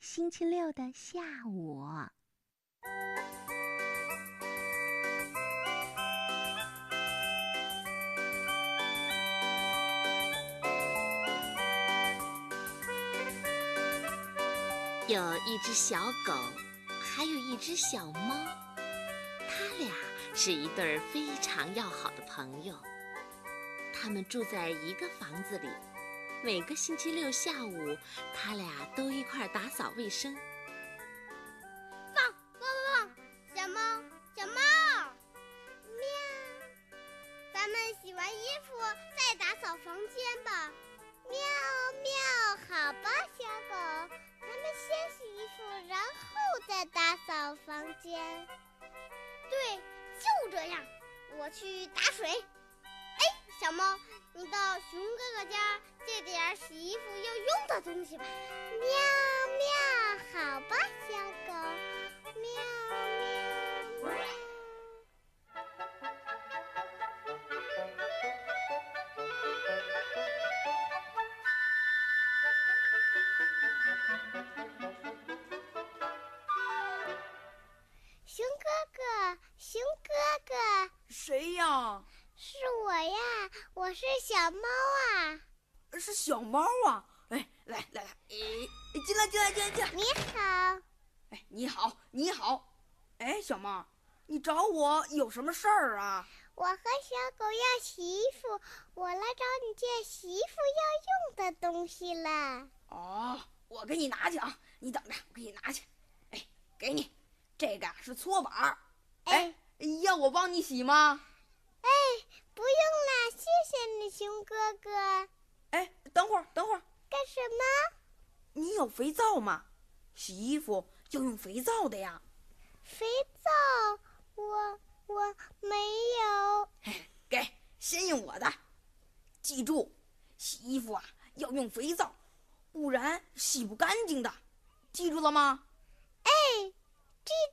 星期六的下午，有一只小狗，还有一只小猫，它俩是一对非常要好的朋友。他们住在一个房子里。每个星期六下午，他俩都一块打扫卫生。汪汪汪！小猫，小猫，喵！咱们洗完衣服再打扫房间吧。喵喵，好吧，小狗，咱们先洗衣服，然后再打扫房间。对，就这样。我去打水。小猫。你到熊哥哥家借点洗衣服要用的东西吧。喵喵，好吧，小狗。喵喵喵。熊哥哥，熊哥哥。谁呀？是我呀，我是小猫啊，是小猫啊！哎，来来来，哎，进来进来进来进来！你好，哎，你好你好，哎，小猫，你找我有什么事儿啊？我和小狗要洗衣服，我来找你借洗衣服要用的东西了。哦，我给你拿去啊，你等着，我给你拿去。哎，给你，这个是搓板。哎，要我帮你洗吗？哎，不用了，谢谢你，熊哥哥。哎，等会儿，等会儿，干什么？你有肥皂吗？洗衣服要用肥皂的呀。肥皂，我我没有。给，先用我的。记住，洗衣服啊要用肥皂，不然洗不干净的。记住了吗？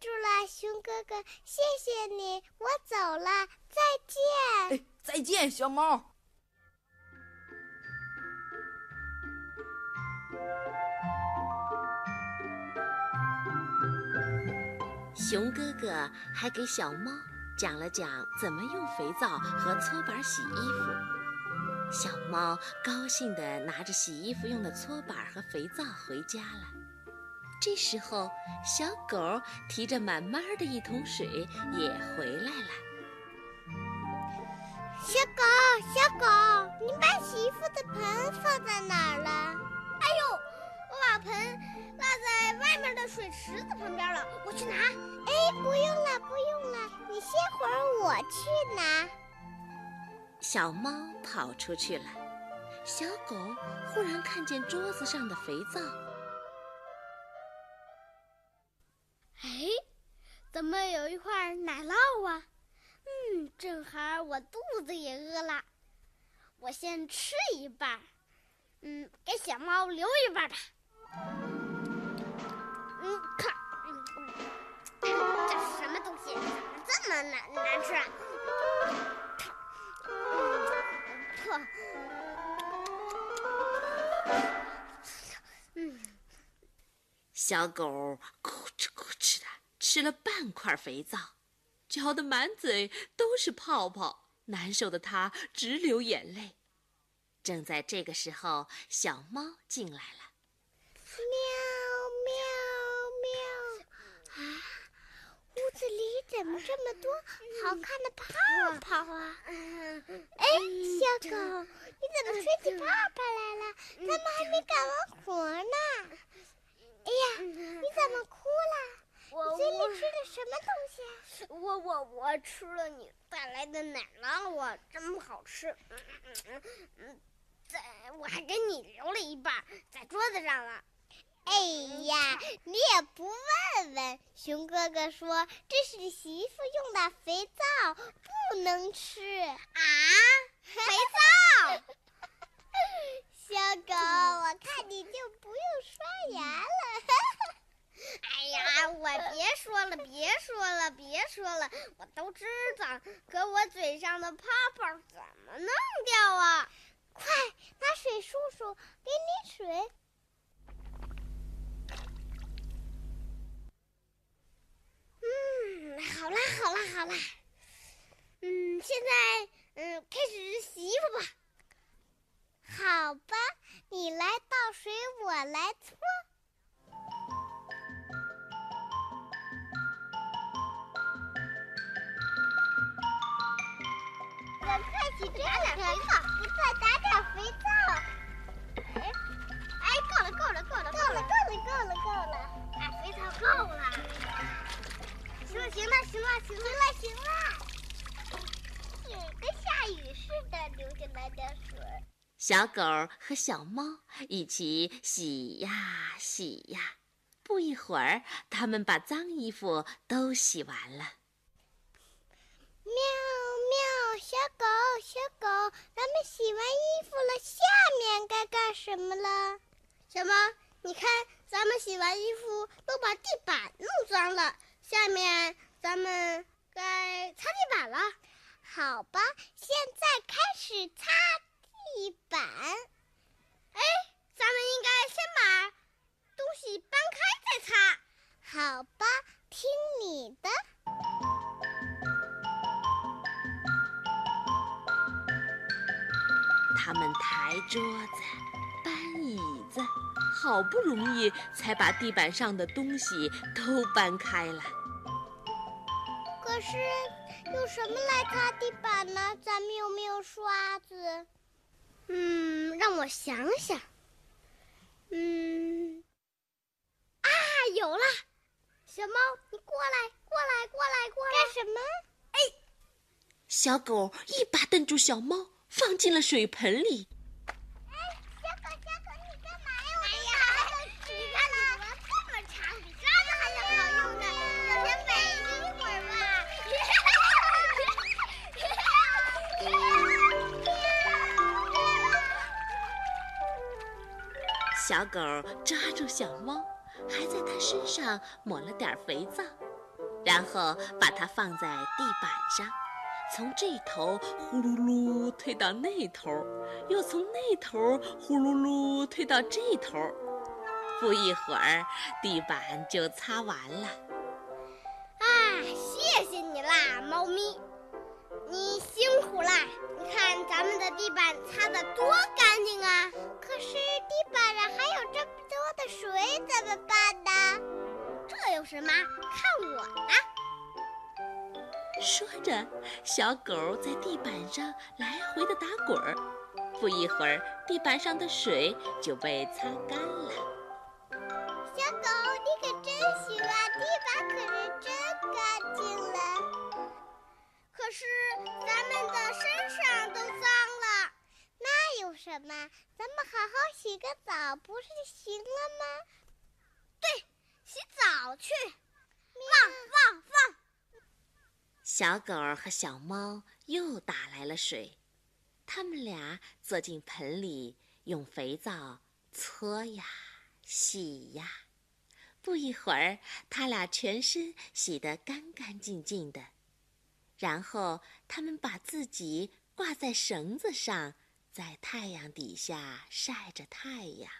住了，熊哥哥，谢谢你，我走了，再见。哎，再见，小猫。熊哥哥还给小猫讲了讲怎么用肥皂和搓板洗衣服。小猫高兴地拿着洗衣服用的搓板和肥皂回家了。这时候，小狗提着满满的一桶水也回来了。小狗，小狗，你把洗衣服的盆放在哪儿了？哎呦，我把盆落在外面的水池子旁边了，我去拿。哎，不用了，不用了，你歇会儿，我去拿。小猫跑出去了，小狗忽然看见桌子上的肥皂。怎么有一块奶酪啊？嗯，正好我肚子也饿了，我先吃一半，嗯，给小猫留一半吧。嗯，看，这是什么东西？怎么这么难难吃啊？嗯，小狗。吃了半块肥皂，嚼得满嘴都是泡泡，难受的他直流眼泪。正在这个时候，小猫进来了。喵喵喵！啊，屋子里怎么这么多好看的泡泡啊？哎，小狗，你怎么吹起泡泡来了？咱们还没干完活呢。哎呀，你怎么哭了？我嘴里吃的什么东西？我我我吃了你带来的奶酪啊，真好吃。嗯嗯嗯嗯，在我还给你留了一半在桌子上了。哎呀，你也不问问。熊哥哥说这是洗衣服用的肥皂，不能吃啊。肥皂，小狗，我看你就不用刷牙了。我别说了，别说了，别说了，我都知道。可我嘴上的泡泡怎么弄掉啊？快拿水漱漱，给你水。嗯，好啦，好啦，好啦。嗯，现在嗯，开始洗衣服吧。好吧，你来倒水，我来搓。快去打点肥皂，你快打点肥皂。哎，哎，够了，够了，够了，够了，够了，够了，够了，啊，肥皂够了。行了，行了，行了，行了，行了。水跟下雨似的流进来点水。小狗和小猫一起洗呀洗呀，不一会儿，它们把脏衣服都洗完了。喵，小狗小狗，咱们洗完衣服了，下面该干什么了？小猫？你看，咱们洗完衣服都把地板弄脏了，下面咱们该擦地板了。好吧，现在开始擦地板。哎，咱们应该先把东西搬开再擦。好吧，听他们抬桌子，搬椅子，好不容易才把地板上的东西都搬开了。可是用什么来擦地板呢？咱们有没有刷子？嗯，让我想想。嗯，啊，有了！小猫，你过来，过来，过来，过来！干什么？哎，小狗一把瞪住小猫，放进了水盆里。哎，小狗，小狗，你干嘛呀？哎呀，你看你脖这么长，比刷子还要好用呢。让先美一会儿吧。小狗抓住小猫，还在它身上抹了点肥皂，然后把它放在地板上，从这头呼噜噜推到那头，又从那头呼噜噜推到这头。不一会儿，地板就擦完了。啊，谢谢你啦，猫咪，你辛苦啦！你看咱们的地板擦得多干净啊！可是地板上还有这么多的水，怎么办呢？这有什么？看我的！说着，小狗在地板上来回的打滚儿。不一会儿，地板上的水就被擦干了。小狗，你可真行啊！地板可是真干净了。可是咱们的身上都脏了，那有什么？咱们好好洗个澡不是就行了吗？对，洗澡去。汪汪汪！小狗和小猫又打来了水，它们俩坐进盆里，用肥皂搓呀洗呀。不一会儿，它俩全身洗得干干净净的。然后，它们把自己挂在绳子上，在太阳底下晒着太阳。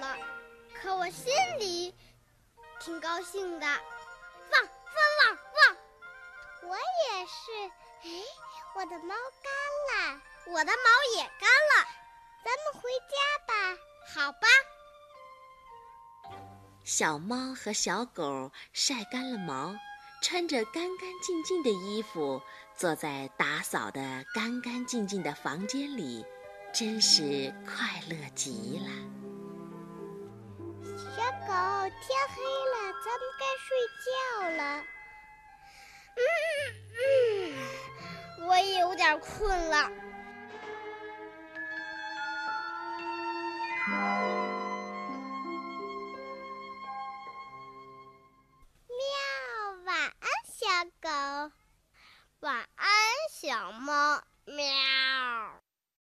了，可我心里挺高兴的。汪汪汪汪！我也是。哎，我的毛干了，我的毛也干了。咱们回家吧。好吧。小猫和小狗晒干了毛，穿着干干净净的衣服，坐在打扫的干干净净的房间里，真是快乐极了。狗，天黑了，咱们该睡觉了。嗯嗯，我也有点困了。